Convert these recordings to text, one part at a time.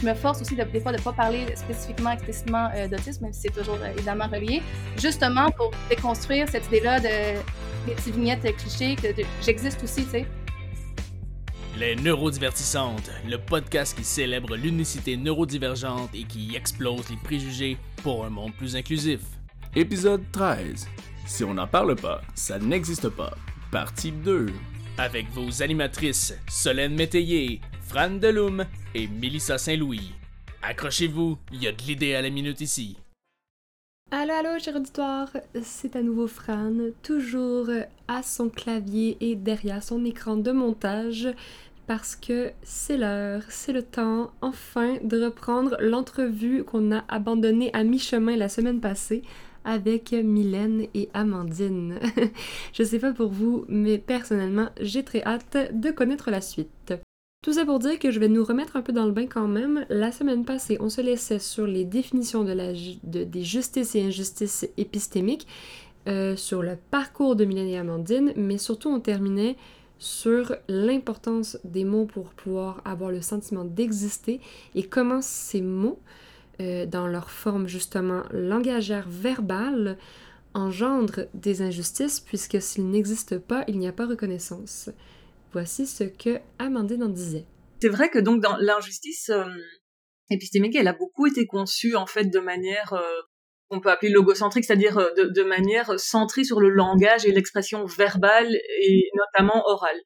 je me force aussi de, des fois de ne pas parler spécifiquement, explicitement euh, d'autisme, même si c'est toujours euh, évidemment relié, justement pour déconstruire cette idée-là de des petites vignettes clichés, que j'existe aussi, tu sais. Les Neurodivertissantes, le podcast qui célèbre l'unicité neurodivergente et qui explose les préjugés pour un monde plus inclusif. Épisode 13. Si on n'en parle pas, ça n'existe pas. Partie 2. Avec vos animatrices Solène Métayer, Fran Deloum et Mélissa Saint-Louis. Accrochez-vous, il y a de l'idée à la minute ici. Allô, allô, cher auditoire, c'est à nouveau Fran, toujours à son clavier et derrière son écran de montage, parce que c'est l'heure, c'est le temps, enfin, de reprendre l'entrevue qu'on a abandonnée à mi-chemin la semaine passée avec Mylène et Amandine. Je sais pas pour vous, mais personnellement, j'ai très hâte de connaître la suite. Tout ça pour dire que je vais nous remettre un peu dans le bain quand même. La semaine passée, on se laissait sur les définitions des justices et injustices épistémiques, euh, sur le parcours de Mylène et Amandine, mais surtout on terminait sur l'importance des mots pour pouvoir avoir le sentiment d'exister et comment ces mots euh, dans leur forme justement langagère verbale, engendre des injustices puisque s'il n'existe pas, il n'y a pas reconnaissance. Voici ce que Amandine en disait. C'est vrai que donc dans l'injustice euh, épistémique, elle a beaucoup été conçue en fait de manière euh, qu'on peut appeler logocentrique, c'est-à-dire de, de, manière centrée sur le langage et l'expression verbale et notamment orale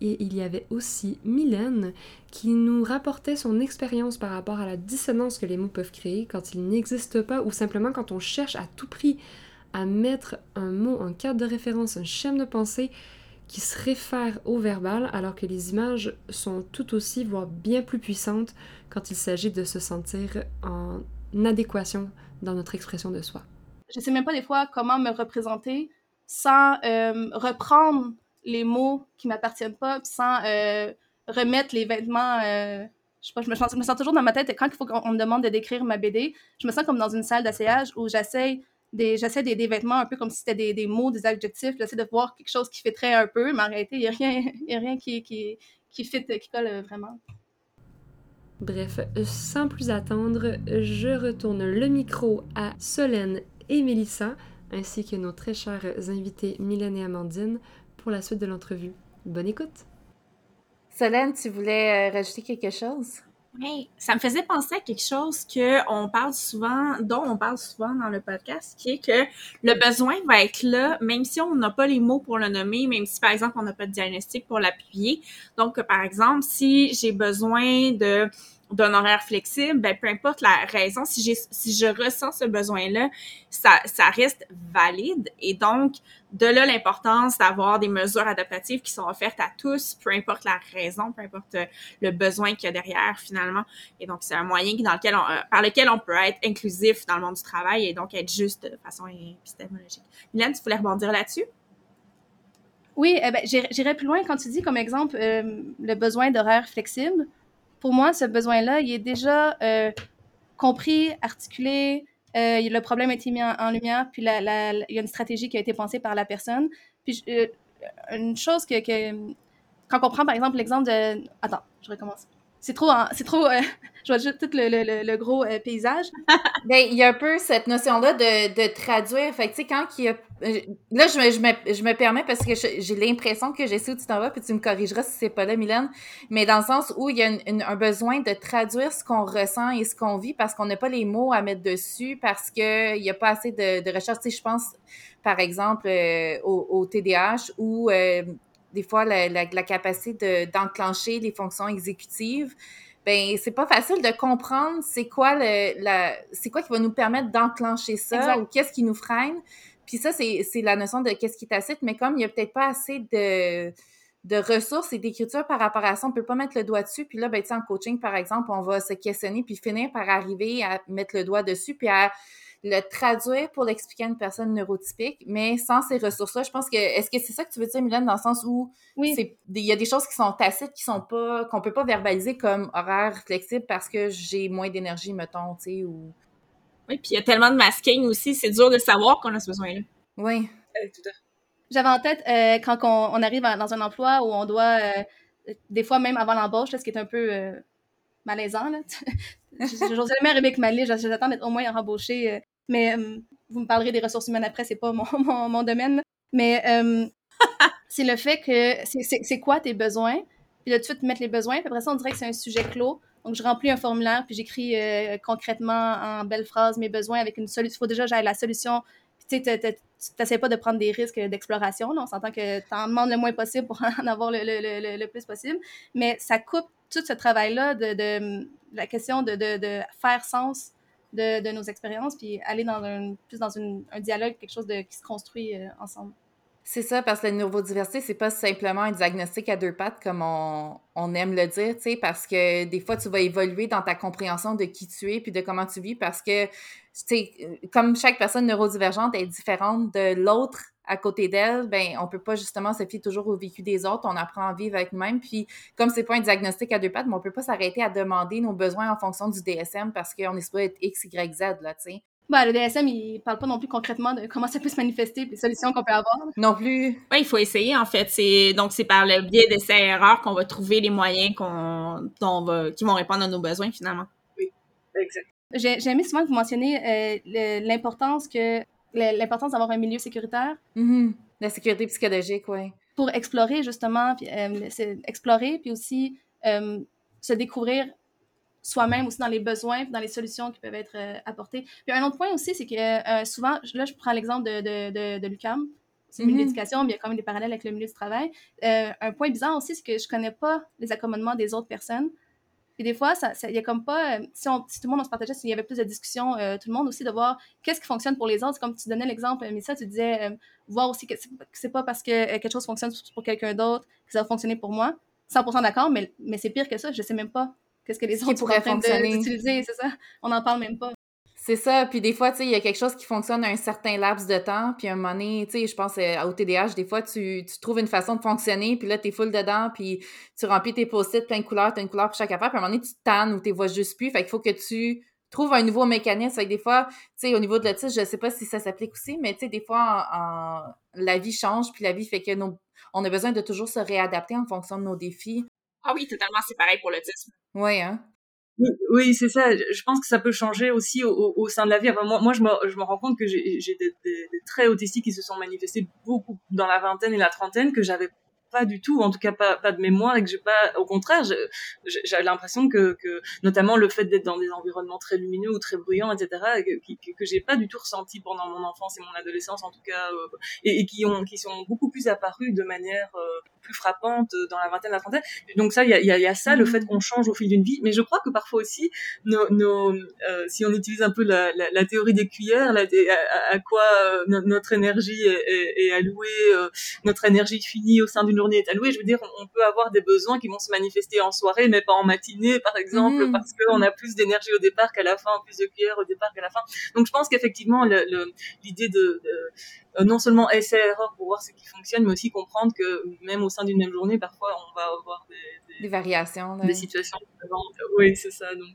et il y avait aussi Mylène qui nous rapportait son expérience par rapport à la dissonance que les mots peuvent créer quand ils n'existent pas ou simplement quand on cherche à tout prix à mettre un mot, un cadre de référence, un schéma de pensée qui se réfère au verbal alors que les images sont tout aussi, voire bien plus puissantes quand il s'agit de se sentir en adéquation dans notre expression de soi. Je sais même pas des fois comment me représenter sans euh, reprendre les mots qui m'appartiennent pas, sans euh, remettre les vêtements. Euh, je sais pas, je me, sens, toujours dans ma tête, quand il faut qu'on me demande de décrire ma BD, je me sens comme dans une salle d'asseyage où j'essaie des, j'essaie des, des, vêtements un peu comme si c'était des, des, mots, des adjectifs, j'essaie de voir quelque chose qui très un peu, mais en réalité, il n'y a rien, y a rien qui, qui, qui fit, qui colle vraiment. Bref, sans plus attendre, je retourne le micro à Solène et Mélissa, ainsi que nos très chers invités Mylène et Amandine, pour la suite de l'entrevue. Bonne écoute! Solène, tu voulais euh, rajouter quelque chose? Oui, ça me faisait penser à quelque chose que on parle souvent, dont on parle souvent dans le podcast, qui est que le besoin va être là, même si on n'a pas les mots pour le nommer, même si par exemple on n'a pas de diagnostic pour l'appuyer. Donc, par exemple, si j'ai besoin de d'un horaire flexible, ben peu importe la raison, si j'ai si je ressens ce besoin-là, ça ça reste valide et donc de là l'importance d'avoir des mesures adaptatives qui sont offertes à tous, peu importe la raison, peu importe euh, le besoin qu'il y a derrière finalement. Et donc c'est un moyen dans lequel on, euh, par lequel on peut être inclusif dans le monde du travail et donc être juste de façon épistémologique. Mylène, tu voulais rebondir là-dessus? Oui, eh ben, j'irais plus loin quand tu dis comme exemple euh, le besoin d'horaire flexible pour moi, ce besoin-là, il est déjà euh, compris, articulé, euh, le problème a été mis en, lumière, puis la, il y a une stratégie qui a été pensée par la personne. Puis euh, une chose que, que, quand on prend par exemple l'exemple de... Attends, je recommence c'est trop, c'est trop, euh, je vois juste tout le, le, le gros euh, paysage. ben, il y a un peu cette notion-là de, de traduire. Fait tu sais, quand il y a, euh, là, je me, je me, je me permets parce que j'ai l'impression que j'essaie où tu t'en vas, puis tu me corrigeras si c'est pas là, Mylène. Mais dans le sens où il y a un besoin de traduire ce qu'on ressent et ce qu'on vit parce qu'on n'a pas les mots à mettre dessus, parce que il y a pas assez de, de recherche. Tu sais, je pense, par exemple, au, au, TDAH ou des fois la, la, capacité d'enclencher les fonctions exécutives, ben c'est pas facile de comprendre c'est quoi le, la, c'est quoi qui va nous permettre d'enclencher ça ou qu'est-ce qui nous freine. Puis ça, c'est la notion de qu'est-ce qui tacite, mais comme il n'y a peut-être pas assez de, de ressources et d'écriture par rapport à ça, on peut pas mettre le doigt dessus. Puis là, ben, en coaching, par exemple, on va se questionner puis finir par arriver à mettre le doigt dessus puis à le traduire pour l'expliquer à une personne neurotypique, mais sans ces ressources-là, je pense que est-ce que c'est ça que tu veux dire, Mylène, dans le sens où oui. il y a des choses qui sont tacites, qui sont pas, qu'on peut pas verbaliser comme horaire flexible parce que j'ai moins d'énergie, mettons, tu sais, ou. Oui, puis il y a tellement de masking aussi, c'est dur de savoir qu'on a ce besoin-là. Oui. J'avais en tête euh, quand on, arrive dans un emploi où on doit, euh, des fois même avant l'embauche, ce qui est un peu euh, malaisant. J'ose jamais arriver avec ma liste, j'attends d'être au moins rembauchée. Euh, mais euh, vous me parlerez des ressources humaines après, c'est pas mon, mon, domaine. Mais euh, c'est le fait que c'est quoi tes besoins, puis de tout de suite mettre les besoins, puis après ça, on dirait que c'est un sujet clos. Donc, je remplis un formulaire, puis j'écris concrètement en belles phrases mes besoins avec une solution. Il faut déjà que la solution. Tu sais, tu n'essaies pas de prendre des risques d'exploration. On s'entend que tu en demandes le moins possible pour en avoir le, le, le, plus possible. Mais ça coupe tout ce travail-là de, de, la question de, de, faire sens de, nos expériences, puis aller dans un, plus dans un dialogue, quelque chose de, qui se construit euh, ensemble. C'est ça, parce que la neurodiversité, c'est pas simplement un diagnostic à deux pattes comme on, on aime le dire, tu sais, parce que des fois, tu vas évoluer dans ta compréhension de qui tu es puis de comment tu vis parce que, tu sais, comme chaque personne neurodivergente est différente de l'autre à côté d'elle, ben on peut pas justement se fier toujours au vécu des autres, on apprend à vivre avec nous-mêmes. Puis comme c'est pas un diagnostic à deux pattes, mais on peut pas s'arrêter à demander nos besoins en fonction du DSM parce qu'on est supposé être X, Y, Z là, tu sais. Bah, le DSM, il parle pas non plus concrètement de comment ça peut se manifester, les solutions qu'on peut avoir. Non plus. Oui, il faut essayer, en fait. C'est, donc, c'est par le biais d'essais-erreurs qu'on va trouver les moyens qu'on, va, qui vont répondre à nos besoins, finalement. Oui, exact. J'ai, aimé souvent que vous mentionniez euh, l'importance que l'importance d'avoir un milieu sécuritaire. Mm-hmm. La sécurité psychologique, oui. Pour explorer, justement, puis, euh, explorer, puis aussi euh, se découvrir soi-même aussi dans les besoins, puis dans les solutions qui peuvent être euh, apportées. Puis un autre point aussi, c'est que souvent, là, je prends l'exemple de, de, de, l'UCAM, c'est le milieu mm-hmm. d'éducation, mais il y a quand même des parallèles avec le milieu du travail. un point bizarre aussi, c'est que je connais pas les accommodements des autres personnes. Et des fois, il y a comme pas, euh, si, on, si, tout le monde on se partageait, s'il y avait plus de discussions, euh, tout le monde aussi, de voir qu'est-ce qui fonctionne pour les autres. Comme tu donnais l'exemple, mais ça, tu disais, euh, voir aussi que c'est pas parce que quelque chose fonctionne pour quelqu'un d'autre que ça va fonctionner pour moi. 100% d'accord, mais, mais c'est pire que ça. Je sais même pas qu'est-ce que les autres en train d'utiliser, c'est ça. On n'en parle même pas. C'est ça. Puis des fois, tu sais, il y a quelque chose qui fonctionne à un certain laps de temps. Puis à un moment donné, tu sais, je pense euh, au TDAH, des fois, tu, tu trouves une façon de fonctionner. Puis là, t'es full dedans. Puis tu remplis tes post-it plein de couleurs. T'as une couleur pour chaque affaire. Puis à un moment donné, tu tannes ou t'es vois juste plus. Fait qu'il faut que tu trouves un nouveau mécanisme. Fait que des fois, tu sais, au niveau de l'autisme, je sais pas si ça s'applique aussi, mais tu sais, des fois, en, la vie change. Puis la vie fait que nos, on a besoin de toujours se réadapter en fonction de nos défis. Ah oui, totalement, c'est pareil pour l'autisme. Oui, hein. Oui, c'est ça. Je pense que ça peut changer aussi au, sein de la vie. moi, moi, je me, rends compte que j'ai des, des, des, traits autistiques qui se sont manifestés beaucoup dans la vingtaine et la trentaine que j'avais pas du tout, en tout cas pas, de mémoire, et que j'ai pas, au contraire, j'avais l'impression que, notamment le fait d'être dans des environnements très lumineux ou très bruyants, etc., que, que, que j'ai pas du tout ressenti pendant mon enfance et mon adolescence, en tout cas, euh, et, et, qui ont, qui sont beaucoup plus apparus de manière euh, plus frappante dans la vingtaine, la trentaine. Donc ça, il y a, y a, ça, le fait qu'on change au fil d'une vie, mais je crois que parfois aussi, nos, nos euh, si on utilise un peu la, la, la théorie des cuillères, à, à, quoi notre énergie est, est, est allouée, notre énergie finie au sein d'une journée est allouée. Je veux dire, on peut avoir des besoins qui vont se manifester en soirée, mais pas en matinée, par exemple, mmh. parce qu'on a plus d'énergie au départ qu'à la fin, plus de cuillères au départ qu'à la fin. Donc, je pense qu'effectivement, l'idée de, euh, non seulement essai-erreur pour voir ce qui fonctionne, mais aussi comprendre que même au sein d'une même journée, parfois, on va avoir des, des, variations, des situations différentes. Oui, c'est ça. Donc.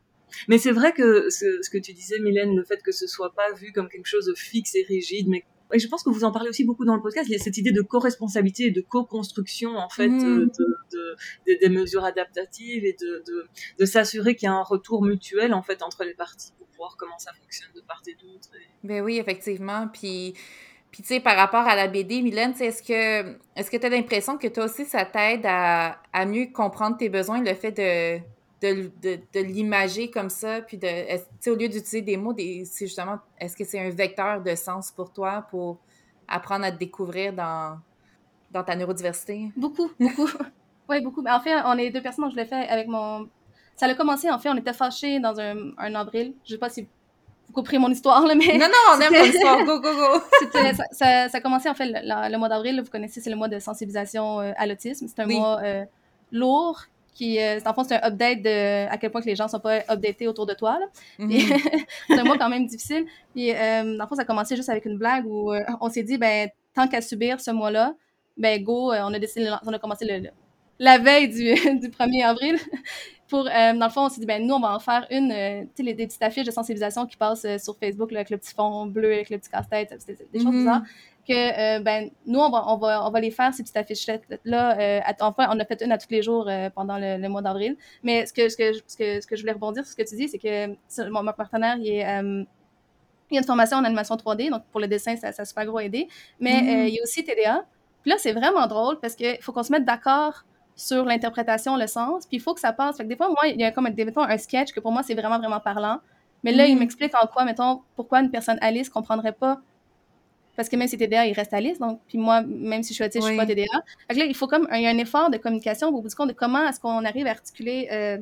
Mais c'est vrai que ce, ce, que tu disais, Mylène, le fait que ce soit pas vu comme quelque chose de fixe et rigide, mais et je pense que vous en parlez aussi beaucoup dans le podcast, il y a cette idée de co-responsabilité et de co-construction, en fait, mmh. euh, de, de, des mesures adaptatives et de, de s'assurer qu'il y a un retour mutuel, en fait, entre les parties pour voir comment ça fonctionne de part et d'autre. Ben oui, effectivement. Puis, puis tu sais, par rapport à la BD, Mylène, est-ce que est-ce que tu as l'impression que toi aussi, ça t'aide à, à mieux comprendre tes besoins, le fait de de, de, de l'imager comme ça, puis de, au lieu d'utiliser des mots, c'est justement, est-ce que c'est un vecteur de sens pour toi pour apprendre à te découvrir dans, dans ta neurodiversité? Beaucoup, beaucoup. oui, beaucoup. Mais en fait, on est deux personnes, je l'ai fait avec mon... Ça a commencé, en fait, on était fâchés dans un, un avril. Je sais pas si vous comprenez mon histoire, là, mais... Non, non, on aime ton histoire, go, go, go! ça, ça, ça, a commencé, en fait, le, mois d'avril, vous connaissez, c'est le mois de sensibilisation euh, à l'autisme. C'est un mois euh, lourd, qui euh, en c'est un update de à quel point que les gens sont pas updatés autour de toi là. Mm-hmm. c'est un mois quand même difficile puis euh, en fond ça a commencé juste avec une blague où euh, on s'est dit ben tant qu'à subir ce mois-là ben go euh, on a décidé on a commencé le, la veille du, du 1er avril. Pour, euh, dans le fond, on s'est dit, ben, nous, on va en faire une, euh, tu sais, les- des petites affiches de sensibilisation qui passent euh, sur Facebook, là, avec le petit fond bleu, avec le petit casse-tête, c'est des choses Mhm. bizarres. Que, ben, nous, on va, on, va, on va les faire, ces petites affiches-là. Enfin, on a fait une à tous les jours pendant le, le mois d'avril. Mais ce que, ce, que, ce, que, ce que je voulais rebondir sur ce que tu dis, c'est que mon, mon partenaire, il est. il y a une formation en animation 3D, donc pour le dessin, ça, ça a super gros aidé. Mais Mhm. il y a aussi TDA. Puis là, c'est vraiment drôle parce qu'il faut qu'on se mette d'accord sur l'interprétation, le sens, puis il faut que ça passe. Fait que des fois, moi, il y a comme, mettons, un sketch que pour moi, c'est vraiment, vraiment parlant. Mais là, il Mhm. m'explique en quoi, mettons, pourquoi une personne Alice comprendrait pas. Parce que même si TDA, il reste Alice, donc, puis moi, même si je suis autiste, je suis Oui. pas TDA. Fait que là, il faut comme, il y a un effort de communication au bout du compte de comment est-ce qu'on arrive à articuler euh,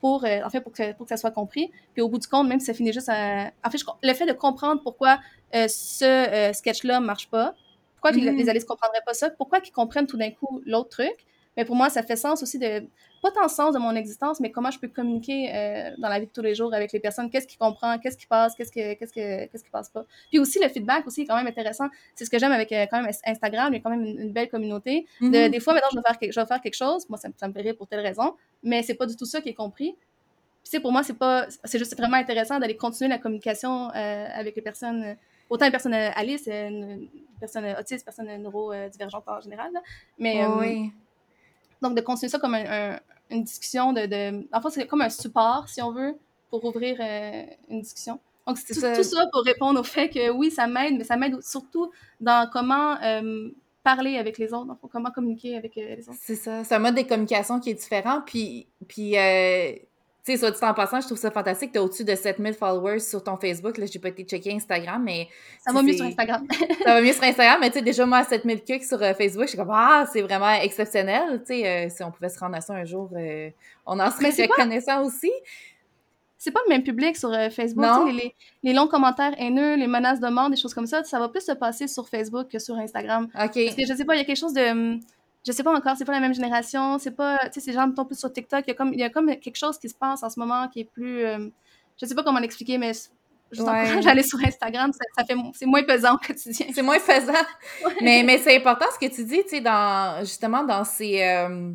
pour, euh, en fait, pour que, pour que ça soit compris. Puis au bout du compte, même si ça finit juste à... En fait, je- le fait de comprendre pourquoi euh, ce euh, sketch-là marche pas, pourquoi les- Mhm. les Alice comprendraient pas ça, pourquoi qu'ils comprennent tout d'un coup l'autre truc. Mais pour moi, ça fait sens aussi de, pas tant sens de mon existence, mais comment je peux communiquer euh, dans la vie de tous les jours avec les personnes, qu'est-ce qui comprend, qu'est-ce qui passe, qu'est-ce que, qu'est-ce que, qu'est-ce qui passe pas. Puis aussi, le feedback aussi est quand même intéressant. C'est ce que j'aime avec euh, quand même Instagram, il y a quand même une, une belle communauté. De- Mhm. Des fois, maintenant, je vais, faire quelque, je vais faire quelque chose, moi, ça, me- ça me fait rire pour telle raison, mais c'est pas du tout ça qui est compris. Pour moi, c'est pas, c'est juste vraiment intéressant d'aller continuer la communication euh, avec les personnes, autant les personnes Alice, une- personnes autistes, personnes euh, neurodivergentes en général, là. mais euh, oui. Donc de continuer ça comme un- un- une discussion de, de, en fait, c'est comme un support, si on veut, pour ouvrir euh, une discussion. Donc, c'est tout, ça. tout ça pour répondre au fait que oui, ça m'aide, mais ça m'aide surtout dans comment euh, parler avec les autres, donc, comment communiquer avec euh, les autres. C'est ça. C'est un mode de communication qui est différent. Puis, puis euh, tu sais, soit dit en passant, je trouve ça fantastique. Tu as au-dessus de 7000 followers sur ton Facebook. Là, j'ai pas été checker Instagram, mais. Ça va mieux sur Instagram. ça va mieux sur Instagram, mais tu sais, déjà, moi, à 7000 clics sur euh, Facebook, je suis comme, ah, c'est vraiment exceptionnel. Tu sais, euh, si on pouvait se rendre à ça un jour, euh, on en serait c'est pas- reconnaissant aussi. c'est pas le même public sur Facebook. Non. Les, les, les longs commentaires haineux, les menaces de mort, des choses comme ça, ça va plus se passer sur Facebook que sur Instagram. OK. Parce que je sais pas, il y a quelque chose de. Je sais pas encore, c'est pas la même génération, c'est pas. Tu sais, ces gens tombent plus sur TikTok. Il y, a comme, il y a comme quelque chose qui se passe en ce moment qui est plus. euh, je sais pas comment l'expliquer, mais je vous Ouais. à aller sur Instagram, ça, ça fait, c'est moins pesant au quotidien. C'est moins faisant. Mais, mais c'est important ce que tu dis, tu sais, dans, justement, dans ces... euh,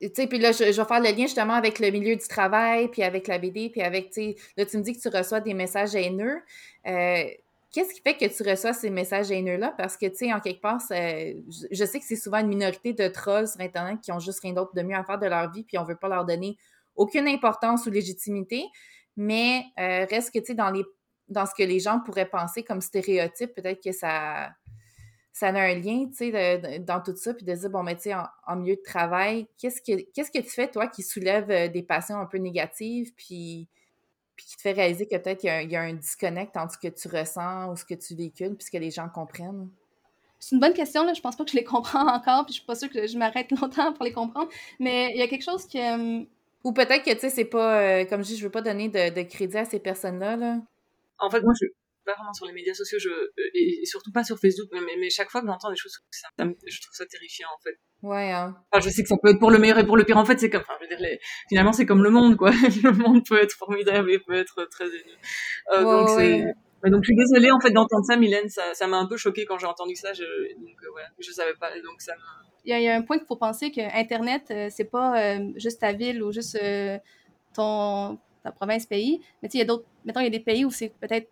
tu sais, puis là, je, je vais faire le lien justement avec le milieu du travail, puis avec la BD, puis avec, tu sais, là, tu me dis que tu reçois des messages haineux. Euh, Qu'est-ce qui fait que tu reçois ces messages haineux-là? Parce que, tu sais, en quelque part, je, sais que c'est souvent une minorité de trolls sur Internet qui ont juste rien d'autre de mieux à faire de leur vie, puis on veut pas leur donner aucune importance ou légitimité. Mais euh, reste que, tu sais, dans, les, dans ce que les gens pourraient penser comme stéréotype, peut-être que ça, ça a un lien, tu sais, dans tout ça, puis de dire, bon, mais tu sais, en, en milieu de travail, qu'est-ce que, qu'est-ce que tu fais, toi, qui soulève euh, des passions un peu négatives, puis, puis qui te fait réaliser que peut-être il y, a un- il y a un disconnect entre ce que tu ressens ou ce que tu véhicules, puis ce que les gens comprennent? C'est une bonne question, là. Je pense pas que je les comprends encore, puis je suis pas sûre que je m'arrête longtemps pour les comprendre. Mais il y a quelque chose qui. euh, Ou peut-être que, tu sais, c'est pas, euh, comme je dis, je veux pas donner de, de crédit à ces personnes-là, là. En fait, moi, je suis pas vraiment sur les médias sociaux, je, euh, et, et surtout pas sur Facebook, mais, mais chaque fois que j'entends des choses, ça, ça me- je trouve ça terrifiant, en fait. Ouais, hein. Enfin, je sais que ça peut être pour le meilleur et pour le pire. En fait, c'est comme, enfin, je veux dire, les- finalement, c'est comme le monde, quoi. le monde peut être formidable et peut être très haineux. Euh, Ouais, donc, ouais. mais donc, je suis désolée, en fait, d'entendre ça, Mylène. Ça, ça m'a un peu choqué quand j'ai entendu ça. Je, donc, euh, je savais pas. Donc, ça il y, a- il y a un point qu'il faut penser que Internet, euh, c'est pas juste ta ville ou juste ton, ta province, pays. Mais tu sais, il y a d'autres. Mettons, il y a des pays où c'est peut-être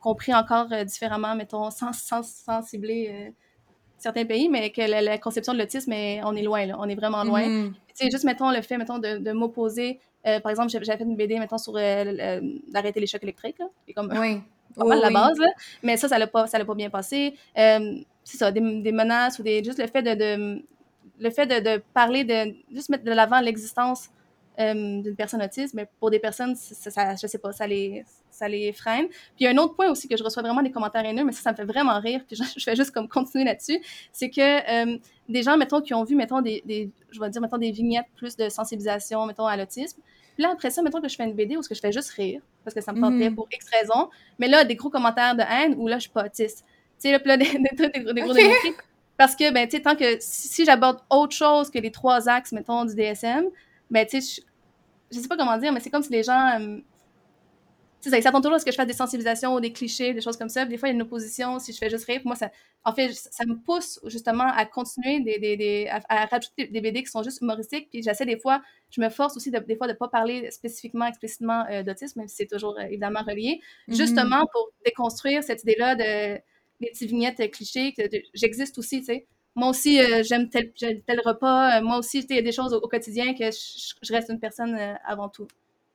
compris encore euh, différemment, mettons, sans, sans, sans cibler euh, certains pays, mais que la, la conception de l'autisme, on est loin, là. On est vraiment loin. Mhm. Tu sais, juste, mettons, le fait, mettons, de, de m'opposer. euh, par exemple, j'avais fait une BD, mettons, sur euh, d'arrêter les chocs électriques, là. C'est comme Oui. pas mal la Oui. base, là. mais ça, ça l'a pas, ça l'a pas bien passé. Euh, c'est ça, des, des menaces ou des, juste le fait de, de- le fait de, de parler, de juste mettre de l'avant l'existence euh, d'une personne autiste, mais pour des personnes, ça, ça- je sais pas, ça les, ça les freine. Puis il y a un autre point aussi que je reçois vraiment des commentaires haineux, mais ça, ça me fait vraiment rire, puis je, je fais juste comme continuer là-dessus, c'est que euh, des gens, mettons, qui ont vu, mettons, des, des, je vais dire, mettons, des vignettes plus de sensibilisation, mettons, à l'autisme, puis là, après ça, mettons que je fais une BD où ce que je fais juste rire, parce que ça me tentait Mhm. pour X raisons, mais là, des gros commentaires de haine où là, je suis pas autiste. Tu sais, là, là, des, des, des, des gros Ok. démontris. Parce que, ben, tu sais, tant que si, si j'aborde autre chose que les trois axes, mettons, du DSM, ben, tu sais, je, je sais pas comment dire, mais c'est comme si les gens. euh, ça, ça tombe toujours à ce que je fasse des sensibilisations ou des clichés, des choses comme ça. Des fois, il y a une opposition si je fais juste rire. Pour moi, ça, en fait, ça me pousse justement à continuer des, des, des à, rajouter des BD qui sont juste humoristiques. Puis j'essaie des fois, je me force aussi des fois de ne pas parler spécifiquement, explicitement euh, d'autisme, même si c'est toujours euh, évidemment relié, mm-hmm. justement pour déconstruire cette idée-là de des petites vignettes clichés, que j'existe aussi, tu sais. Moi aussi, j'aime tel, tel repas. moi aussi, il y a des choses au, quotidien que je, reste une personne avant tout.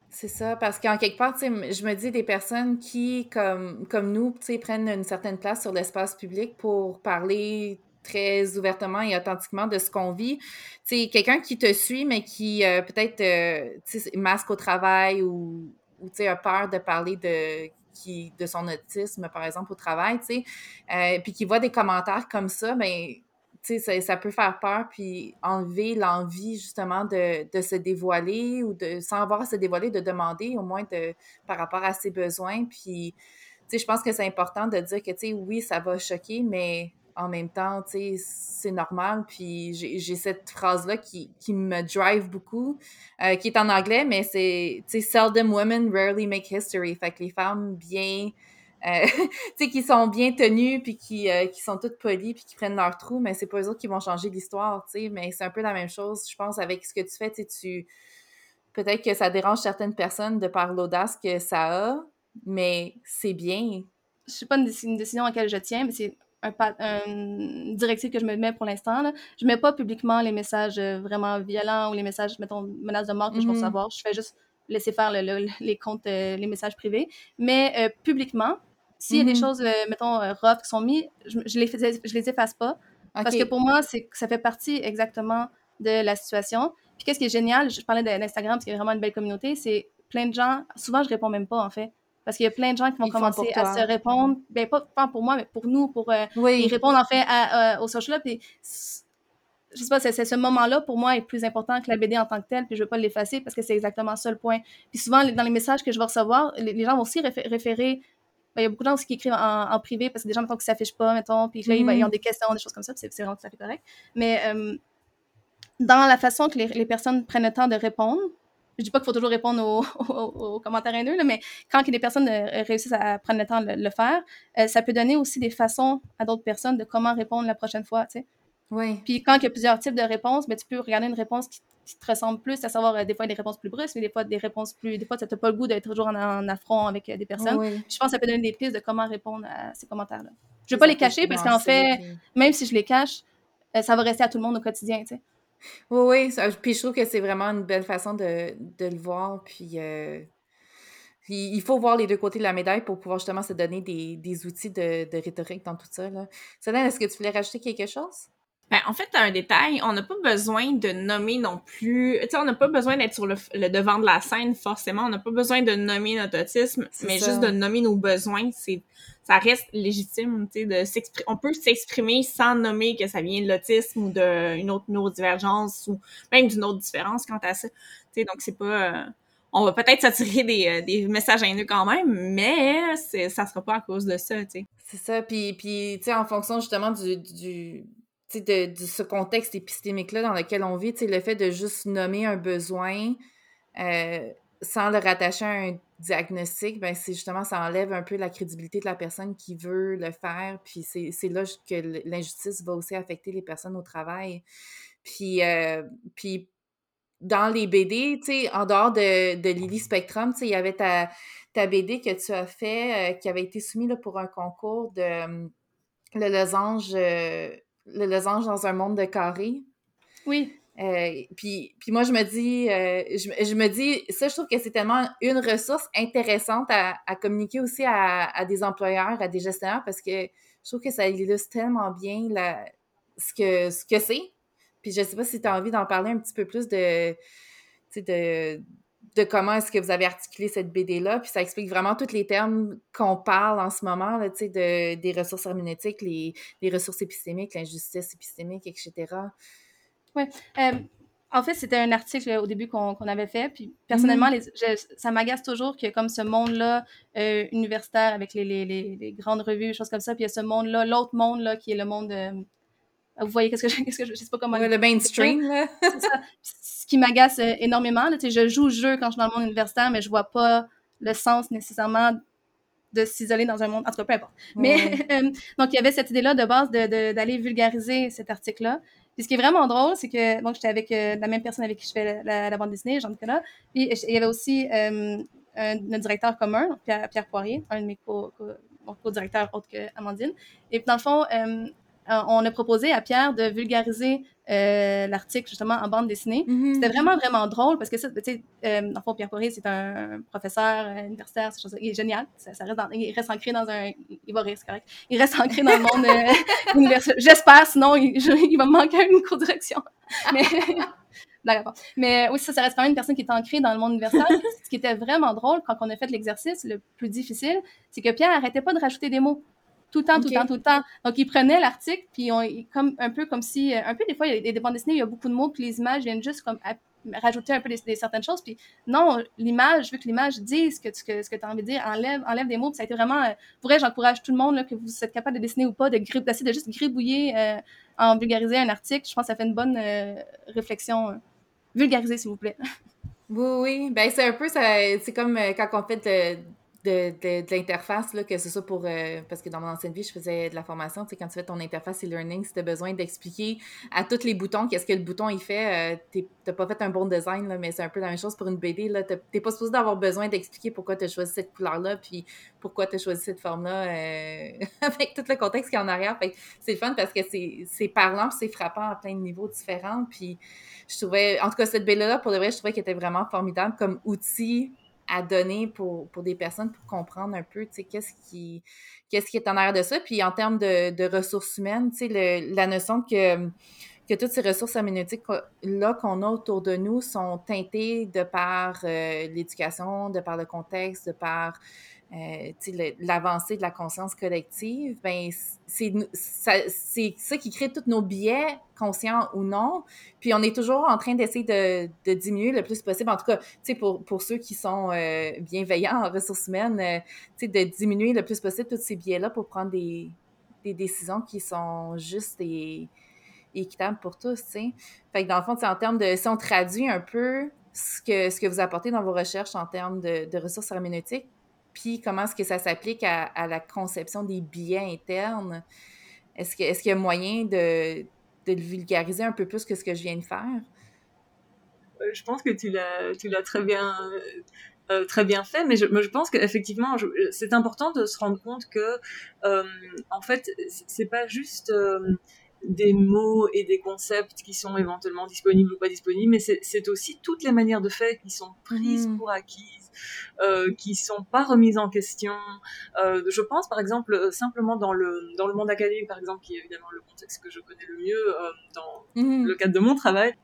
C'est ça, parce qu'en quelque part, je me dis des personnes qui, comme, comme nous, prennent une certaine place sur l'espace public pour parler très ouvertement et authentiquement de ce qu'on vit. Quelqu'un qui te suit, mais qui euh, peut-être euh, masque au travail ou, ou a peur de parler de, qui, de son autisme, par exemple, au travail, tu euh, puis qui voit des commentaires comme ça, ben ça, ça, peut faire peur, puis enlever l'envie justement de, de, se dévoiler ou de, sans avoir à se dévoiler, de demander au moins de, par rapport à ses besoins. Puis, je pense que c'est important de dire que, tu oui, ça va choquer, mais en même temps, c'est normal. Puis j'ai cette phrase-là qui, qui, me drive beaucoup, euh, qui est en anglais, mais c'est, tu sais, seldom women rarely make history. Fait que les femmes bien euh, tu sais, qui sont bien tenus, puis qui, euh, qui sont toutes polies, puis qui prennent leur trou, mais c'est pas eux autres qui vont changer l'histoire, tu sais, mais c'est un peu la même chose, je pense, avec ce que tu fais, tu tu... Peut-être que ça dérange certaines personnes de par l'audace que ça a, mais c'est bien. Je sais pas une, décision à laquelle je tiens, mais c'est un, une directive que je me mets pour l'instant. Je mets pas publiquement les messages euh, vraiment violents ou les messages, mettons, menaces de mort que je veux mm-hmm. savoir. Je fais juste laisser faire les comptes, les messages privés. Mais publiquement, s'il y a des mhm. choses, euh, mettons, euh, rough qui sont mis, je, je, les, je les efface pas. Parce que pour moi, c'est ça fait partie exactement de la situation. Puis qu'est-ce qui est génial, je parlais d'Instagram, parce qu'il y a vraiment une belle communauté, c'est plein de gens, souvent je réponds même pas en fait. Parce qu'il y a plein de gens qui vont commencer à se répondre, ben pas, pas, pour moi, mais pour nous, pour euh, ils répondent en fait à, au social. Puis je sais pas, c'est ce moment-là pour moi est plus important que la BD en tant que telle, puis je veux pas l'effacer parce que c'est exactement ça le point. Puis souvent, dans les messages que je vais recevoir, les, gens vont aussi référer ben, il y a beaucoup de gens aussi qui écrivent en, privé parce que des gens, mettons, qui s'affichent pas, mettons, puis là, ils, ont mm. des questions, des choses comme ça, c'est vraiment tout à fait correct. Mais euh, dans la façon que les, personnes prennent le temps de répondre, je dis pas qu'il faut toujours répondre aux, commentaires haineux, là, mais quand des personnes euh, réussissent à prendre le temps de le, faire, euh, ça peut donner aussi des façons à d'autres personnes de comment répondre la prochaine fois, tu sais. Oui. Puis quand il y a plusieurs types de réponses, ben, tu peux regarder une réponse qui, te ressemble plus, à savoir euh, des fois des réponses plus brusques, mais des fois des réponses plus. Des fois, tu n'as pas le goût d'être toujours en, affront avec euh, des personnes. je pense que ça peut donner des pistes de comment répondre à ces commentaires-là. Je ne vais pas les cacher parce qu'en fait, même si je les cache, euh, ça va rester à tout le monde au quotidien, tu sais. Oui, oui. Puis je trouve que c'est vraiment une belle façon de, de le voir. Puis. il faut voir les deux côtés de la médaille pour pouvoir justement se donner des, des outils de, de, rhétorique dans tout ça. Là. est-ce que tu voulais rajouter quelque chose? Ben, en fait, un détail, on n'a pas besoin de nommer non plus. Tu sais, on n'a pas besoin d'être sur le, devant de la scène, forcément. On n'a pas besoin de nommer notre autisme, mais juste de nommer nos besoins. C'est, ça reste légitime, tu sais, de s'exprimer. On peut s'exprimer sans nommer que ça vient de l'autisme ou d'une autre neurodivergence ou même d'une autre différence quant à ça. Tu sais, donc c'est pas. Euh, on va peut-être s'attirer des, euh, des messages haineux quand même, mais ça sera pas à cause de ça, tu sais. C'est ça. Puis, puis tu sais, en fonction justement du, du de, de, ce contexte épistémique-là dans lequel on vit, le fait de juste nommer un besoin euh, sans le rattacher à un diagnostic, ben c'est justement, ça enlève un peu la crédibilité de la personne qui veut le faire, puis c'est là que l'injustice va aussi affecter les personnes au travail. Puis, euh, puis dans les BD, tu sais, en dehors de, de Lily Spectrum, il y avait ta, ta BD que tu as fait, euh, qui avait été soumise là, pour un concours de le losange le losange dans un monde de carrés. Oui. Euh, puis, puis moi, je me dis, euh, je, me dis, ça, je trouve que c'est tellement une ressource intéressante à, communiquer aussi à, des employeurs, à des gestionnaires, parce que je trouve que ça illustre tellement bien la, ce que ce que c'est. Puis je sais pas si tu as envie d'en parler un petit peu plus de, de, de comment est-ce que vous avez articulé cette BD-là. Puis ça explique vraiment tous les termes qu'on parle en ce moment, là, de, des ressources herméneutiques, les, les ressources épistémiques, l'injustice épistémique, etc. Oui. Euh, en fait, c'était un article au début qu'on avait fait. Puis personnellement, les, ça m'agace toujours que comme ce monde-là euh, universitaire avec les, les, les, grandes revues, choses comme ça, puis il y a ce monde-là, l'autre monde-là qui est le monde... Euh, vous voyez qu'est-ce que je, qu'est-ce que je, sais pas comment. le mainstream, là. c'est ça. Ce qui m'agace euh, énormément, là, je joue le jeu quand je suis dans le monde universitaire, mais je vois pas le sens nécessairement de s'isoler dans un monde, en tout cas, peu importe. Mais euh, donc, il y avait cette idée-là de base d'aller de, vulgariser cet article-là. Puis ce qui est vraiment drôle, c'est que donc j'étais avec euh, la même personne avec qui je fais la, bande dessinée, Jean-Nicolas. Puis il y avait aussi euh, un, notre directeur commun, Pierre, Pierre Poirier, un de mes co-directeurs co, autres que Amandine. Et puis dans le fond, on a proposé à Pierre de vulgariser euh, l'article justement en bande dessinée. Mm-hmm. C'était vraiment, vraiment drôle parce que ça, tu sais, euh, fond, Pierre Poirier, c'est un professeur euh, universitaire, il est génial. Ça, reste il reste ancré dans un. Il va rire, c'est correct. Il reste ancré dans le monde euh, universitaire. J'espère, sinon, il, il, va me manquer une cours de direction. Mais. Mais oui, ça, ça reste quand même une personne qui est ancrée dans le monde universitaire. Ce qui était vraiment drôle quand on a fait l'exercice, le plus difficile, c'est que Pierre arrêtait pas de rajouter des mots tout le temps, tout le temps, tout le temps. Donc, ils prenaient l'article, puis on, comme, un peu comme si, euh, un peu des fois, il y a des bandes dessinées, il y a beaucoup de mots, puis les images viennent juste comme rajouter un peu des, certaines choses. Puis non, l'image, vu que l'image dit ce que tu que, ce que as envie de dire, enlève, enlève des mots. Puis ça a été vraiment, euh, pour vrai, j'encourage tout le monde, là, que vous êtes capable de dessiner ou pas, de d'essayer de juste gribouiller euh, en vulgariser un article. Je pense que ça fait une bonne réflexion. vulgariser, s'il vous plaît. Oui, oui. Ben, c'est un peu, c'est comme quand on fait de, de, de l'interface, que ce soit pour. Euh, parce que dans mon ancienne vie, je faisais de la formation. Tu sais, quand tu fais ton interface e-learning, si tu as besoin d'expliquer à tous les boutons qu'est-ce que le bouton il fait, euh, tu pas fait un bon design, là, mais c'est un peu la même chose pour une BD. Tu n'es pas supposé d'avoir besoin d'expliquer pourquoi tu as choisi cette couleur-là, puis pourquoi tu as choisi cette forme-là, euh, avec tout le contexte qui est en arrière. c'est le fun parce que c'est parlant, c'est frappant à plein de niveaux différents. Puis je trouvais, en tout cas, cette BD-là, pour de vrai, je trouvais qu'elle était vraiment formidable comme outil à donner pour, pour des personnes pour comprendre un peu, qu'est-ce qui, qu'est-ce qui est en arrière de ça. Puis en termes de, de ressources humaines, sais, la notion que, que toutes ces ressources amnéotiques-là qu'on a autour de nous sont teintées de par euh, l'éducation, de par le contexte, de par euh, l'avancée de la conscience collective, ben, c'est ça, qui crée tous nos biais, conscients ou non. Puis on est toujours en train d'essayer de, de, diminuer le plus possible, en tout cas, pour, pour ceux qui sont euh, bienveillants en ressources humaines, euh, de diminuer le plus possible tous ces biais-là pour prendre des, des, décisions qui sont justes et équitables pour tous. T'sais. Fait que dans le fond, en termes de... Si on traduit un peu ce que, ce que vous apportez dans vos recherches en termes de, de ressources herméneutiques, puis comment est-ce que ça s'applique à, la conception des billets internes? Est-ce qu'il est y a moyen de, le vulgariser un peu plus que ce que je viens de faire? Euh, je pense que tu l'as très bien euh, très bien fait, mais je, je pense qu'effectivement, c'est important de se rendre compte que, euh, en fait, c'est pas juste des mots et des concepts qui sont éventuellement disponibles ou pas disponibles, mais c'est aussi toutes les manières de faire qui sont prises mmh. pour acquises, euh, qui sont pas remises en question. Euh, je pense par exemple euh, simplement dans le dans le monde académique par exemple, qui est évidemment le contexte que je connais le mieux euh, dans mmh. le cadre de mon travail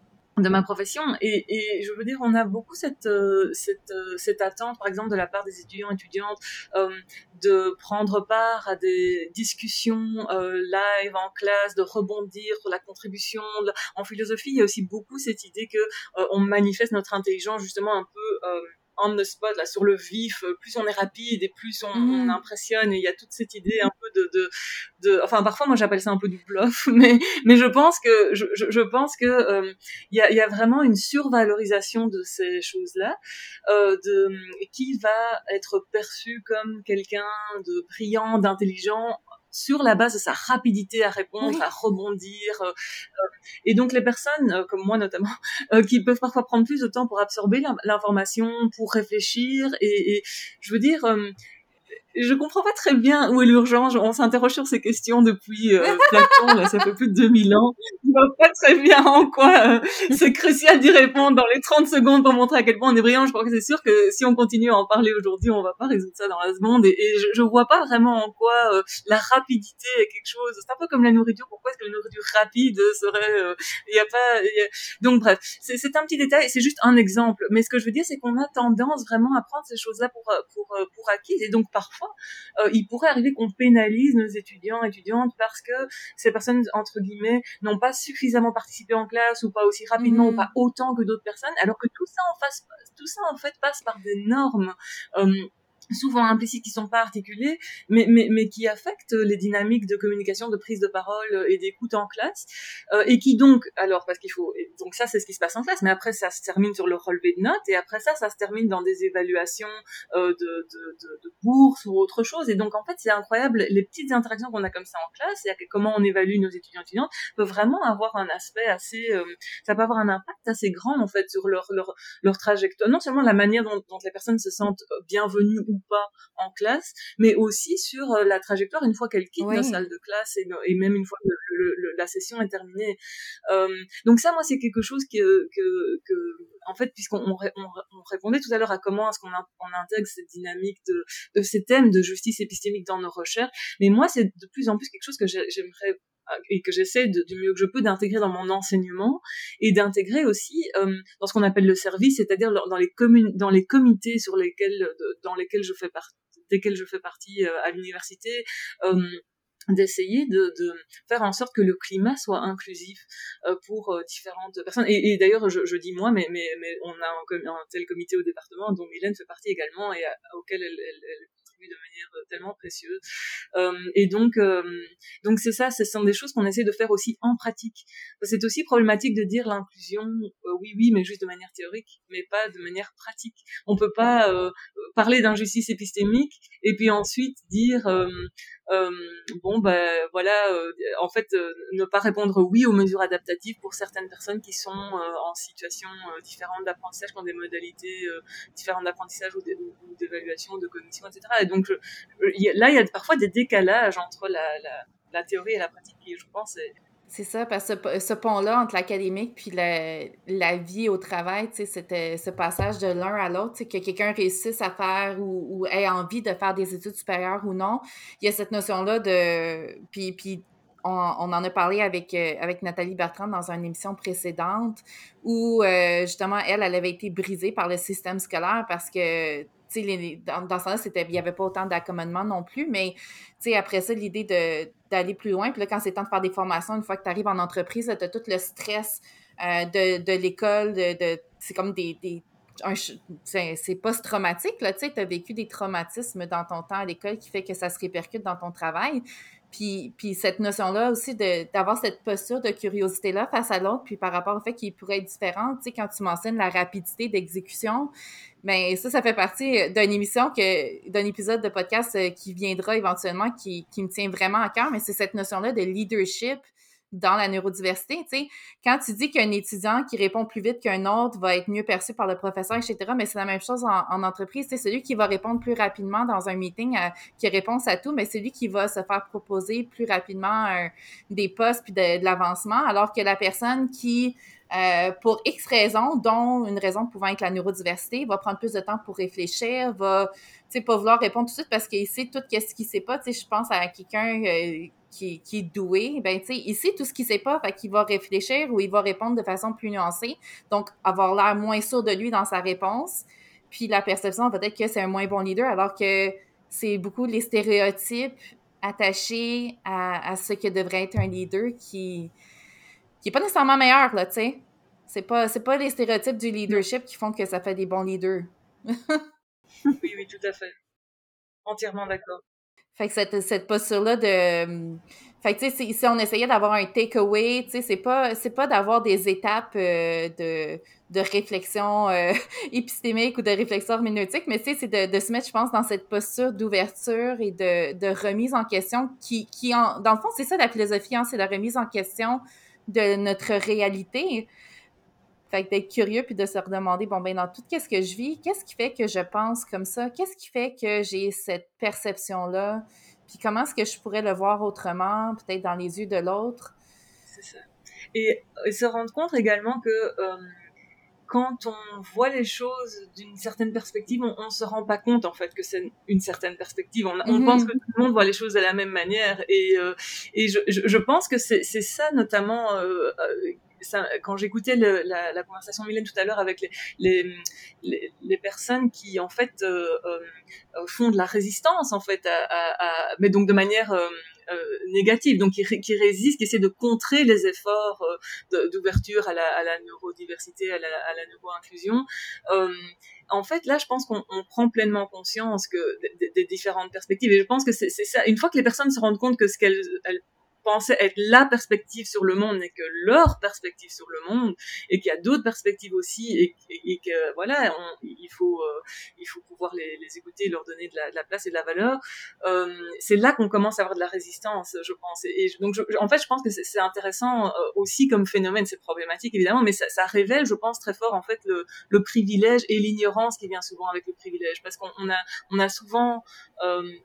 de ma profession. Et, et, je veux dire on a beaucoup cette euh, cette euh, cette attente par exemple de la part des étudiants étudiantes euh, de prendre part à des discussions live en classe de rebondir sur la contribution en philosophie. Il y a aussi beaucoup cette idée que on manifeste notre intelligence justement un peu on the spot, là, sur le vif, euh, plus on est rapide et plus on, mm. impressionne. Et il y a toute cette idée un peu de, de, de enfin, parfois, moi, j'appelle ça un peu du bluff, mais, mais je pense que, je, je, pense que, euh, il y, a, y a vraiment une survalorisation de ces choses-là, euh, de, qui va être perçu comme quelqu'un de brillant, d'intelligent, sur la base de sa rapidité à répondre, à rebondir. Euh, euh, et donc les personnes, euh, comme moi notamment, qui peuvent parfois prendre plus de temps pour absorber l'information, pour réfléchir, et, et je veux dire, je comprends pas très bien où est l'urgence. On s'interroge sur ces questions depuis euh, Platon, ça fait plus de 2000 ans. Je vois pas très bien en quoi euh, c'est crucial d'y répondre dans les 30 secondes pour montrer à quel point on est brillant. Je crois que c'est sûr que si on continue à en parler aujourd'hui, on va pas résoudre ça dans la seconde. Et, je, je vois pas vraiment en quoi euh, la rapidité est quelque chose. C'est un peu comme la nourriture. Pourquoi est-ce que la nourriture rapide serait... Il y a pas... Donc bref, c'est un petit détail. C'est juste un exemple. Mais ce que je veux dire, c'est qu'on a tendance vraiment à prendre ces choses-là pour, pour, pour acquises. Et donc parfois, euh, il pourrait arriver qu'on pénalise nos étudiants étudiantes parce que ces personnes entre guillemets n'ont pas suffisamment participé en classe ou pas aussi rapidement ou mhm. pas autant que d'autres personnes, alors que tout ça en face, tout ça en fait passe par des normes. Euh, souvent implicites qui sont pas articulés mais, mais, mais qui affectent les dynamiques de communication de prise de parole et d'écoute en classe euh, et qui donc alors parce qu'il faut donc ça c'est ce qui se passe en classe mais après ça se termine sur le relevé de notes et après ça ça se termine dans des évaluations euh, de, de, de, bourses ou autre chose et donc en fait c'est incroyable les petites interactions qu'on a comme ça en classe et comment on évalue nos étudiants étudiantes peut vraiment avoir un aspect assez euh, ça peut avoir un impact assez grand en fait sur leur leur, leur trajectoire. Non seulement la manière dont, dont les personnes se sentent bienvenues ou pas en classe, mais aussi sur euh, la trajectoire une fois qu'elle quitte la salle de classe et, et, même une fois que le, la session est terminée. Euh, donc ça, moi, c'est quelque chose que, que, que en fait, puisqu'on on, on, répondait tout à l'heure à comment est-ce qu'on on intègre cette dynamique de, de ces thèmes de justice épistémique dans nos recherches, mais moi, c'est de plus en plus quelque chose que j'aimerais et que j'essaie du mieux que je peux d'intégrer dans mon enseignement et d'intégrer aussi euh, dans ce qu'on appelle le service, c'est-à-dire dans les dans les comités sur lesquels dans lesquels je fais desquels je fais partie euh, à l'université. Euh, d'essayer de, faire en sorte que le climat soit inclusif euh, pour euh, différentes personnes. Et, d'ailleurs, je, dis moi, mais, mais, mais on a un, tel comité au département dont Mylène fait partie également et auquel elle de manière euh, tellement précieuse. Euh, et donc, euh, donc c'est ça, ce sont des choses qu'on essaie de faire aussi en pratique. C'est aussi problématique de dire l'inclusion, oui, oui, mais juste de manière théorique, mais pas de manière pratique. On peut pas parler d'injustice épistémique et puis ensuite dire euh, bon ben voilà euh, en fait euh, ne pas répondre oui aux mesures adaptatives pour certaines personnes qui sont en situation différente d'apprentissage qui ont des modalités différentes d'apprentissage ou d'évaluation de cognition etc et donc là il y a parfois des décalages entre la, la, la théorie et la pratique qui je pense est, c'est ça, parce que ce, pont-là entre l'académique puis la, la, vie au travail, c'était ce passage de l'un à l'autre, que quelqu'un réussisse à faire ou, ou, ait envie de faire des études supérieures ou non. Il y a cette notion-là de... Puis, puis on, on, en a parlé avec, euh, avec Nathalie Bertrand dans une émission précédente où, euh, justement, elle, elle avait été brisée par le système scolaire parce que dans, ce temps-là, il n'y avait pas autant d'accommodement non plus, mais après ça, l'idée d'aller plus loin, puis là, quand c'est temps de faire des formations, une fois que tu arrives en entreprise, tu as tout le stress euh, de, de l'école, de, c'est comme des, des c'est post-traumatique, tu as vécu des traumatismes dans ton temps à l'école qui fait que ça se répercute dans ton travail. Puis, puis cette notion-là aussi d'avoir cette posture de curiosité-là face à l'autre, puis par rapport au fait qu'il pourrait être différent, tu sais, quand tu mentionnes la rapidité d'exécution, mais ça, ça fait partie d'une émission, que d'un épisode de podcast euh, qui viendra éventuellement, qui, qui me tient vraiment à cœur, mais c'est cette notion-là de leadership dans la neurodiversité, tu sais, quand tu dis qu'un étudiant qui répond plus vite qu'un autre va être mieux perçu par le professeur, etc., mais c'est la même chose en, entreprise, c'est celui qui va répondre plus rapidement dans un meeting, euh, qui répond à tout, mais celui qui va se faire proposer plus rapidement des postes puis de l'avancement, alors que la personne qui euh, pour X raisons, dont une raison pouvant être la neurodiversité, va prendre plus de temps pour réfléchir, va, tu pas vouloir répondre tout de suite parce qu'il sait tout ce qu'il sait pas. Tu sais, je pense à quelqu'un euh, qui, est doué, ben, tu sais, il sait tout ce qu'il sait pas, fait qu'il va réfléchir ou il va répondre de façon plus nuancée, donc avoir l'air moins sûr de lui dans sa réponse. Puis la perception peut-être que c'est un moins bon leader, alors que c'est beaucoup les stéréotypes attachés à, à ce que devrait être un leader qui, qui est pas nécessairement meilleur, là, tu sais. C'est pas, c'est pas les stéréotypes du leadership qui font que ça fait des bons leaders. oui, oui, tout à fait. Entièrement d'accord. Fait que cette, cette posture-là de. Fait que, tu sais, si on essayait d'avoir un takeaway, tu sais, c'est pas, c'est pas d'avoir des étapes euh, de, de réflexion euh, épistémique ou de réflexion herméneutique, mais tu sais, c'est de, de, se mettre, je pense, dans cette posture d'ouverture et de, de remise en question qui, qui en, dans le fond, c'est ça la philosophie, hein, c'est la remise en question de notre réalité. Fait que d'être curieux puis de se redemander, bon, ben, dans tout ce que je vis, qu'est-ce qui fait que je pense comme ça? Qu'est-ce qui fait que j'ai cette perception-là? Puis comment est-ce que je pourrais le voir autrement, peut-être dans les yeux de l'autre? C'est ça. Et, se rendre compte également que euh, quand on voit les choses d'une certaine perspective, on, on se rend pas compte en fait que c'est une certaine perspective. On, on pense que tout le monde voit les choses de la même manière, et, euh, et je, je, je, pense que c'est ça notamment. Euh, quand j'écoutais la, conversation Mylène tout à l'heure avec les, personnes qui en fait euh, euh, font de la résistance en fait, mais donc de manière négative, donc qui, qui résiste, qui essaie de contrer les efforts d'ouverture à la, neurodiversité, à la, à la neuroinclusion en fait, là, je pense qu'on prend pleinement conscience que des, différentes perspectives. Et je pense que c'est ça. Une fois que les personnes se rendent compte que ce qu'elles pensaient être la perspective sur le monde n'est que leur perspective sur le monde et qu'il y a d'autres perspectives aussi et, et, que voilà euh, il faut pouvoir les, écouter leur donner de la, place et de la valeur. Euh, c'est là qu'on commence à avoir de la résistance je pense. Et, donc en fait je pense que c'est intéressant euh, aussi comme phénomène c'est problématique évidemment mais ça, révèle je pense très fort en fait le, privilège et l'ignorance qui vient souvent avec le privilège. Parce qu'on on a souvent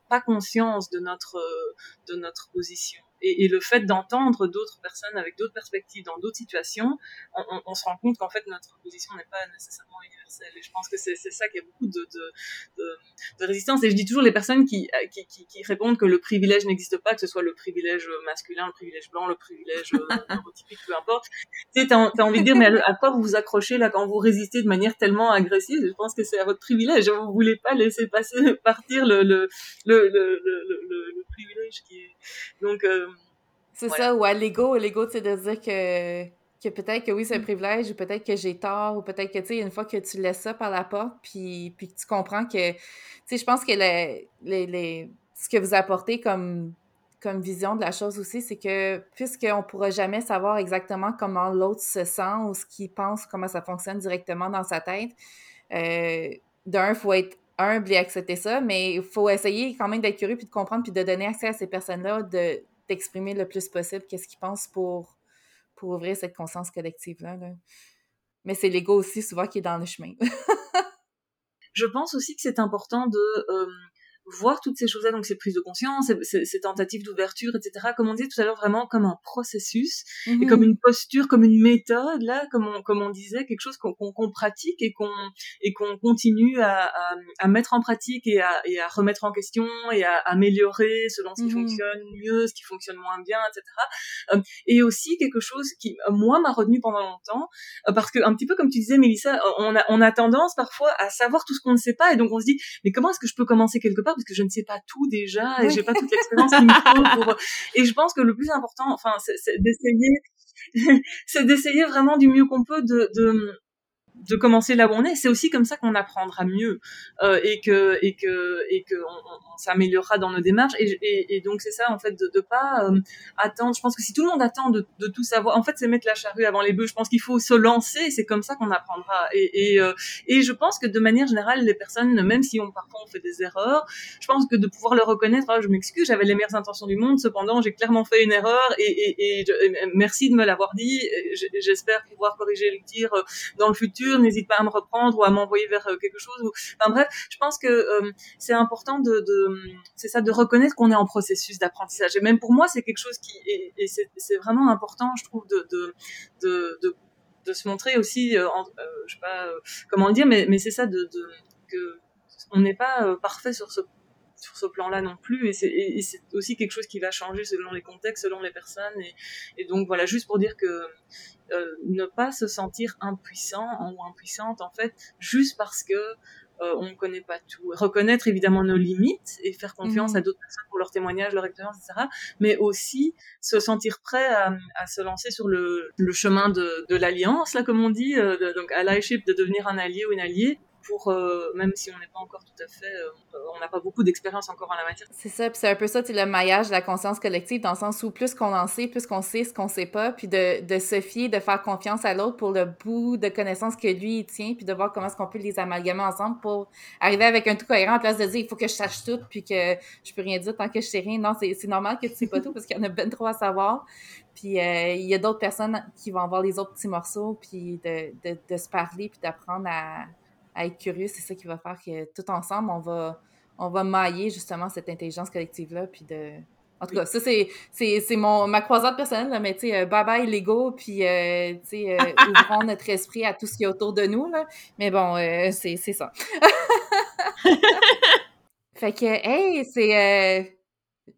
pas conscience de notre position et, et le fait d'entendre d'autres personnes avec d'autres perspectives dans d'autres situations, on, on, on, se rend compte qu'en fait notre position n'est pas nécessairement universelle. Et je pense que c'est ça qui a beaucoup de, de, de, de, résistance. Et je dis toujours les personnes qui, qui, qui, qui répondent que le privilège n'existe pas, que ce soit le privilège masculin, le privilège blanc, le privilège euh, neurotypique, peu importe. Tu sais, as, as, envie de dire, mais à, quoi vous vous accrochez là quand vous résistez de manière tellement agressive? Je pense que c'est à votre privilège. Vous voulez pas laisser passer partir le, le, le, le, le, qui. Donc, euh, c'est ça, ou à l'ego, l'ego, c'est de dire que, que peut-être que oui, c'est un mmh. privilège, ou peut-être que j'ai tort, ou peut-être que, tu sais, une fois que tu laisses ça par la porte, puis, puis que tu comprends que, tu sais, je pense que les, les, les, ce que vous apportez comme, comme vision de la chose aussi, c'est que puisqu'on ne pourra jamais savoir exactement comment l'autre se sent ou ce qu'il pense, comment ça fonctionne directement dans sa tête, euh, d'un, il faut être humble et accepter ça, mais il faut essayer quand même d'être curieux puis de comprendre puis de donner accès à ces personnes-là, de, d'exprimer le plus possible qu'est-ce qu'ils pensent pour, pour ouvrir cette conscience collective-là. Mais c'est l'ego aussi souvent qui est dans le chemin. Je pense aussi que c'est important de euh, voir toutes ces choses-là, donc ces prises de conscience, ces, ces tentatives d'ouverture, etc., comme on disait tout à l'heure, vraiment comme un processus, et mhm. comme une posture, comme une méthode, là, comme on, comme on disait, quelque chose qu'on pratique et qu'on et qu'on continue à, à, à, mettre en pratique et à, et à remettre en question et à améliorer selon ce qui mhm. fonctionne mieux, ce qui fonctionne moins bien, etc. Euh, et aussi quelque chose qui, moi, m'a retenu pendant longtemps, euh, parce que un petit peu comme tu disais, Mélissa, on a, on a tendance parfois à savoir tout ce qu'on ne sait pas, et donc on se dit, mais comment est-ce que je peux commencer quelque part? Parce que je ne sais pas tout déjà et j'ai pas toute l'expérience qu'il me faut pour... Et je pense que le plus important, enfin, c'est d'essayer, c'est d'essayer vraiment du mieux qu'on peut de, de de commencer là où on est. C'est aussi comme ça qu'on apprendra mieux euh, et que et que et que on, s'améliorera dans nos démarches. Et, et, et donc c'est ça en fait de, de pas euh, attendre. Je pense que si tout le monde attend de, de tout savoir, en fait c'est mettre la charrue avant les bœufs. Je pense qu'il faut se lancer. C'est comme ça qu'on apprendra. Et et, euh, et je pense que de manière générale les personnes, même si on parfois on fait des erreurs, je pense que de pouvoir le reconnaître. Ah, je m'excuse, j'avais les meilleures intentions du monde. Cependant j'ai clairement fait une erreur et, et, et merci de me l'avoir dit. J'espère pouvoir corriger le tir dans le futur n'hésite pas à me reprendre ou à m'envoyer vers euh, quelque chose. Ou... Enfin bref, je pense que euh, c'est important de, c'est ça, de reconnaître qu'on est en processus d'apprentissage. Et même pour moi, c'est quelque chose qui et, c'est vraiment important, je trouve, de, de, de, de se montrer aussi, euh, en, euh, je sais pas euh, comment le dire, mais, mais c'est ça de, de que on n'est pas parfait sur ce sur ce plan-là non plus, et c'est aussi quelque chose qui va changer selon les contextes, selon les personnes, et, et donc voilà, juste pour dire que euh, ne pas se sentir impuissant ou impuissante en fait juste parce que euh, on ne connaît pas tout. Reconnaître évidemment nos limites et faire confiance à mhm. d'autres personnes pour leur témoignage, leur expérience, etc. Mais aussi se sentir prêt à, à se lancer sur le, le chemin de, de l'alliance, là comme on dit, euh, de, donc allyship, de devenir un allié ou une alliée, pour, euh, même si on n'est pas encore tout à fait, euh, on n'a pas beaucoup d'expérience encore en la matière. C'est ça, puis c'est un peu ça, le maillage de la conscience collective, dans le sens où plus qu'on en sait, plus qu'on sait ce qu'on sait pas, puis de, de se fier, de faire confiance à l'autre pour le bout de connaissances que lui, il tient, puis de voir comment est-ce qu'on peut les amalgamer ensemble pour arriver avec un tout cohérent, en place de dire, il faut que je sache tout, puis que je peux rien dire tant que je sais rien. Non, c'est normal que tu sais pas tout, parce qu'il y en a ben trop à savoir. Puis euh, il y a d'autres personnes qui vont avoir les autres petits morceaux, puis de, de se parler, puis d'apprendre à à être curieux, c'est ça qui va faire que tout ensemble, on va, on va mailler justement cette intelligence collective-là. Puis de... En tout cas, ça, c'est, c'est, mon, ma croisade personnelle, là, mais tu sais, euh, bye bye l'ego, puis euh, tu sais, euh, ouvrons notre esprit à tout ce qui est autour de nous. Là. Mais bon, c'est, c'est ça. fait que, hey, c'est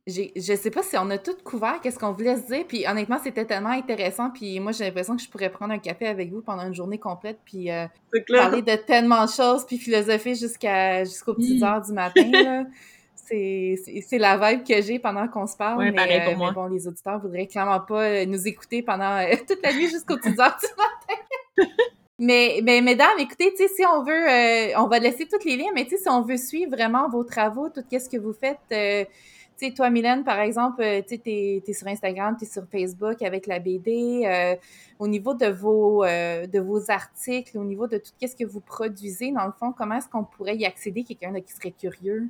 je sais pas si on a tout couvert, qu'est-ce qu'on voulait se dire, puis honnêtement, c'était tellement intéressant, puis moi, j'ai l'impression que je pourrais prendre un café avec vous pendant une journée complète, puis euh, parler de tellement de choses, puis philosopher jusqu'à jusqu'aux petites heures du matin, C'est c'est la vibe que j'ai pendant qu'on se parle. Ouais, mais, pareil pour euh, moi. mais bon, les auditeurs voudraient clairement pas euh, nous écouter pendant euh, toute la nuit jusqu'aux 10 heures du matin. mais, mais mesdames, écoutez, si on veut, euh, on va laisser tous les liens, mais si on veut suivre vraiment vos travaux, tout ce que vous faites, euh, tu sais, toi, Mylène, par exemple, euh, tu es sur Instagram, t'es sur Facebook avec la BD. euh, au niveau de vos, euh, de vos articles, au niveau de tout ce que vous produisez, dans le fond, comment est-ce qu'on pourrait y accéder, quelqu'un qui serait curieux?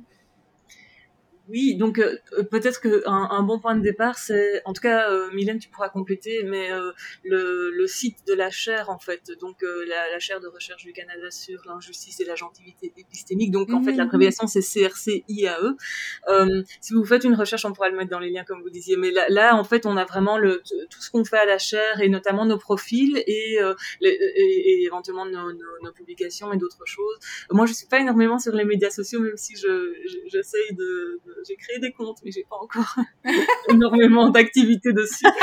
Oui, donc euh, euh, peut-être que un, bon point de départ, c'est, en tout cas, euh, Mylène, tu pourras compléter, mais euh, le, le site de la chaire, en fait, donc euh, la, la chaire de recherche du Canada sur l'injustice et la gentilité épistémique. Donc en fait, Mhm. l'abréviation c'est CRCIAE. Euh, si vous faites une recherche, on pourra le mettre dans les liens comme vous disiez. Mais là, là en fait, on a vraiment le, tout ce qu'on fait à la chaire et notamment nos profils et, euh, les- et, et éventuellement nos, nos, nos publications et d'autres choses. Moi, je suis pas énormément sur les médias sociaux, même si je je- j'essaye de, de- j'ai créé des comptes, mais j'ai pas encore énormément d'activités dessus.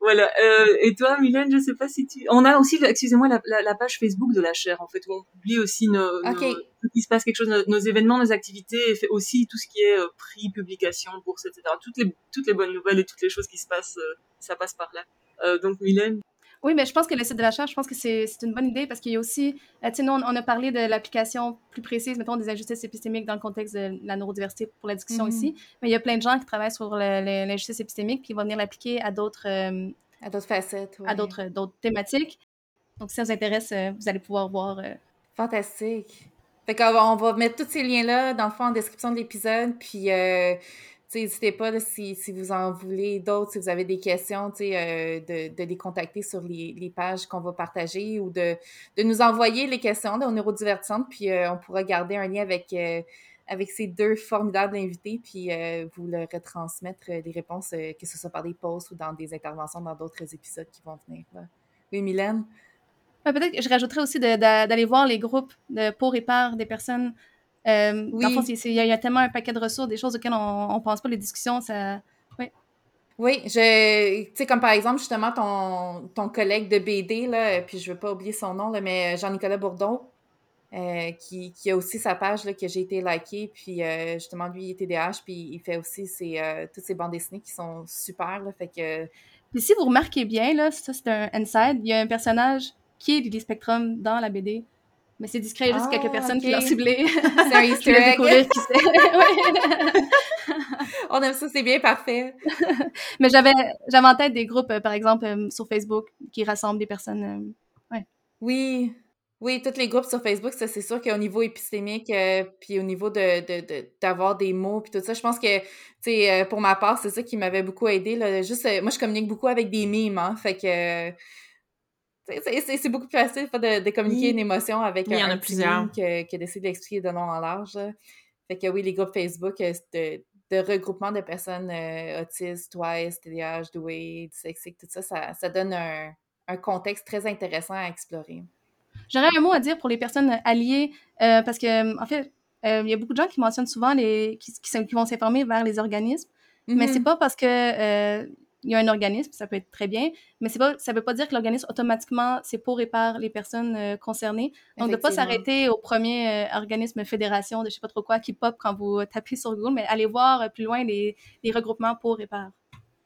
Voilà. Euh, et toi, Mylène, je sais pas si tu. On a aussi, excusez-moi, la, la, la page Facebook de la chaire, en fait, où on publie aussi nos, Ok. nos- il se passe quelque chose, nos, nos événements, nos activités, et fait aussi tout ce qui est euh, prix, publication, bourse, etc. Toutes les toutes les bonnes nouvelles et toutes les choses qui se passent, euh, ça passe par là. Donc, Mylène. Oui, mais je pense que le site de la chaire, je pense que c'est une bonne idée parce qu'il y a aussi, euh, tu sais, nous, on, on a parlé de l'application plus précise, mettons, des injustices épistémiques dans le contexte de la neurodiversité pour la discussion Mhm. ici, mais il y a plein de gens qui travaillent sur l'injustice épistémique puis ils vont venir l'appliquer à d'autres euh, À d'autres facettes. à ouais. d'autres thématiques. Donc, si ça vous intéresse, euh, vous allez pouvoir voir. euh, Fantastique. Fait qu'on va, on va mettre tous ces liens-là, dans le fond, en description de l'épisode. Puis, euh, n'hésitez pas, si, si vous en voulez d'autres, si vous avez des questions, euh, de, de les contacter sur les, les pages qu'on va partager ou de, de nous envoyer les questions là, au Neurodivertissantes. Puis, euh, on pourra garder un lien avec, euh, avec ces deux formidables invités, puis vous leur retransmettre les réponses, que ce soit par des posts ou dans des interventions dans d'autres épisodes qui vont venir. Là. Oui, Mylène? Ouais, Peut-être que je rajouterais aussi d'aller voir les groupes de pour et par des personnes. Euh, Oui. Il y, a- il y a tellement un paquet de ressources, des choses auxquelles on ne pense pas, les discussions, ça... Oui, je, tu sais, comme par exemple, justement, ton, ton collègue de BD, là, puis je veux pas oublier son nom, là, mais Jean-Nicolas Bourdon, euh, qui, qui a aussi sa page, là, que j'ai été likée, puis euh, justement, lui, il est TDAH, puis il fait aussi ses, euh, toutes ses bandes dessinées qui sont super, là, fait que... Puis si vous remarquez bien, là, ça c'est un inside, il y a un personnage qui est Lily Spectrum dans la BD. Mais c'est discret, juste Ah, quelques personnes qui l'ont ciblé. C'est un easter egg. qui. Ouais. On aime ça, c'est bien parfait. Mais j'avais j'avais en tête des groupes, euh, par exemple, euh, sur Facebook, qui rassemblent des personnes. euh, Oui, oui, tous les groupes sur Facebook, ça c'est sûr qu'au niveau épistémique, euh, puis au niveau de de- de- d'avoir des mots, puis tout ça, je pense que, tu sais, pour ma part, c'est ça qui m'avait beaucoup aidé. Là, juste, euh, moi, je communique beaucoup avec des mimes, hein, fait que... euh, C'est beaucoup plus facile de, de communiquer Oui. une émotion avec Il y un, en a un plusieurs. que, que d'essayer de l'expliquer de long en large. Fait que oui, les groupes Facebook euh, de, de regroupement de personnes euh, autistes, twice, TDAH, douées, dyslexiques, tout ça, ça, ça donne un, un contexte très intéressant à explorer. J'aurais un mot à dire pour les personnes alliées, euh, parce que, en fait, euh, il y a beaucoup de gens qui mentionnent souvent les, qui, qui, sont- qui vont s'informer vers les organismes, mais Mhm. c'est pas parce que euh, il y a un organisme, ça peut être très bien, mais c'est pas, ça veut pas dire que l'organisme automatiquement c'est pour et par les personnes euh, concernées. Donc de pas Effectivement. s'arrêter au premier euh, organisme fédération de je sais pas trop quoi qui pop quand vous tapez sur Google, mais aller voir euh, plus loin les, les regroupements pour et par.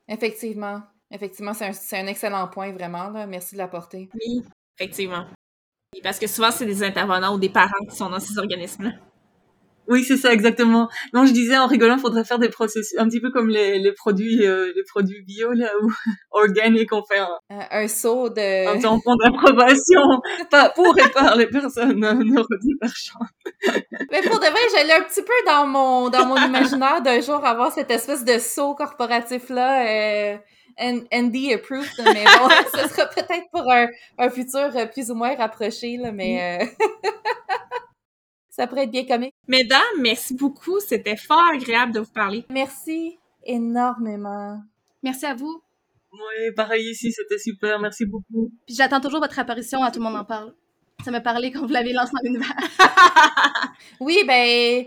Effectivement. Effectivement, c'est un, c'est un excellent point, vraiment. Là. Merci de l'apporter. Oui, effectivement. Parce que souvent, c'est des intervenants ou des parents qui sont dans ces organismes-là. Oui, c'est ça exactement. Non, je disais en rigolant, faudrait faire des processus un petit peu comme les, les produits euh, les produits bio là ou organiques, on fait un, Euh, un saut de... un tampon d'approbation, pas pour et par les personnes euh, neurodivergentes. Mais pour de vrai, j'allais un petit peu dans mon, dans mon imaginaire d'un jour avoir cette espèce de saut corporatif-là, euh, ND approved, mais bon, ce sera peut-être pour un, un futur euh, plus ou moins rapproché, là, mais euh, ça pourrait être bien comique. Mesdames, merci beaucoup. C'était fort agréable de vous parler. Merci énormément. Merci à vous. Oui, pareil ici, c'était super, merci beaucoup. Puis j'attends toujours votre apparition à Tout le monde en parle. Ça m'a parlé quand vous l'avez lancé dans l'univers. Oui, ben,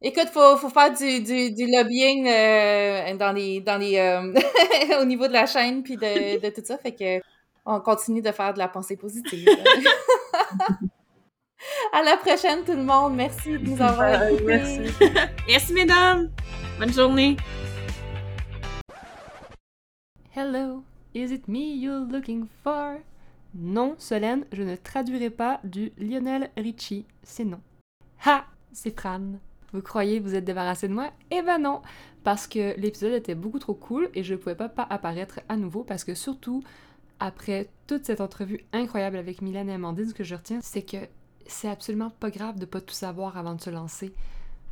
écoute, faut, faut faire du, du, du lobbying euh, dans les, dans les, euh, au niveau de la chaîne puis de, de tout ça, fait que on continue de faire de la pensée positive. À la prochaine, tout le monde. Merci de nous avoir écoutés. merci. Merci, mesdames. Bonne journée. Hello, is it me you're looking for? Non, Solène, je ne traduirai pas du Lionel Richie, c'est non. Ha! C'est Fran. Vous croyez vous êtes débarrassé de moi? Eh ben non! Parce que l'épisode était beaucoup trop cool et je pouvais pas, pas apparaître à nouveau parce que surtout, après toute cette entrevue incroyable avec Mylène et Amandine, ce que je retiens, c'est que c'est absolument pas grave de pas tout savoir avant de se lancer.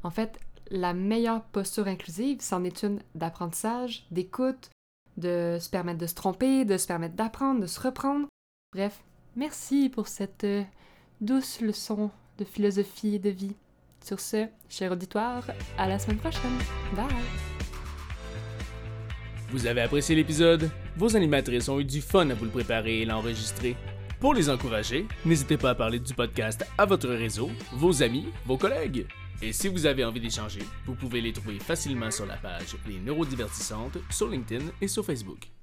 En fait, la meilleure posture inclusive, c'en est une d'apprentissage, d'écoute, de se permettre de se tromper, de se permettre d'apprendre, de se reprendre. Bref, merci pour cette euh, douce leçon de philosophie et de vie. Sur ce, cher auditoire, à la semaine prochaine. Bye! Vous avez apprécié l'épisode? Vos animatrices ont eu du fun à vous le préparer et l'enregistrer. Pour les encourager, n'hésitez pas à parler du podcast à votre réseau, vos amis, vos collègues. Et si vous avez envie d'échanger, vous pouvez les trouver facilement sur la page Les Neurodivertissantes sur LinkedIn et sur Facebook.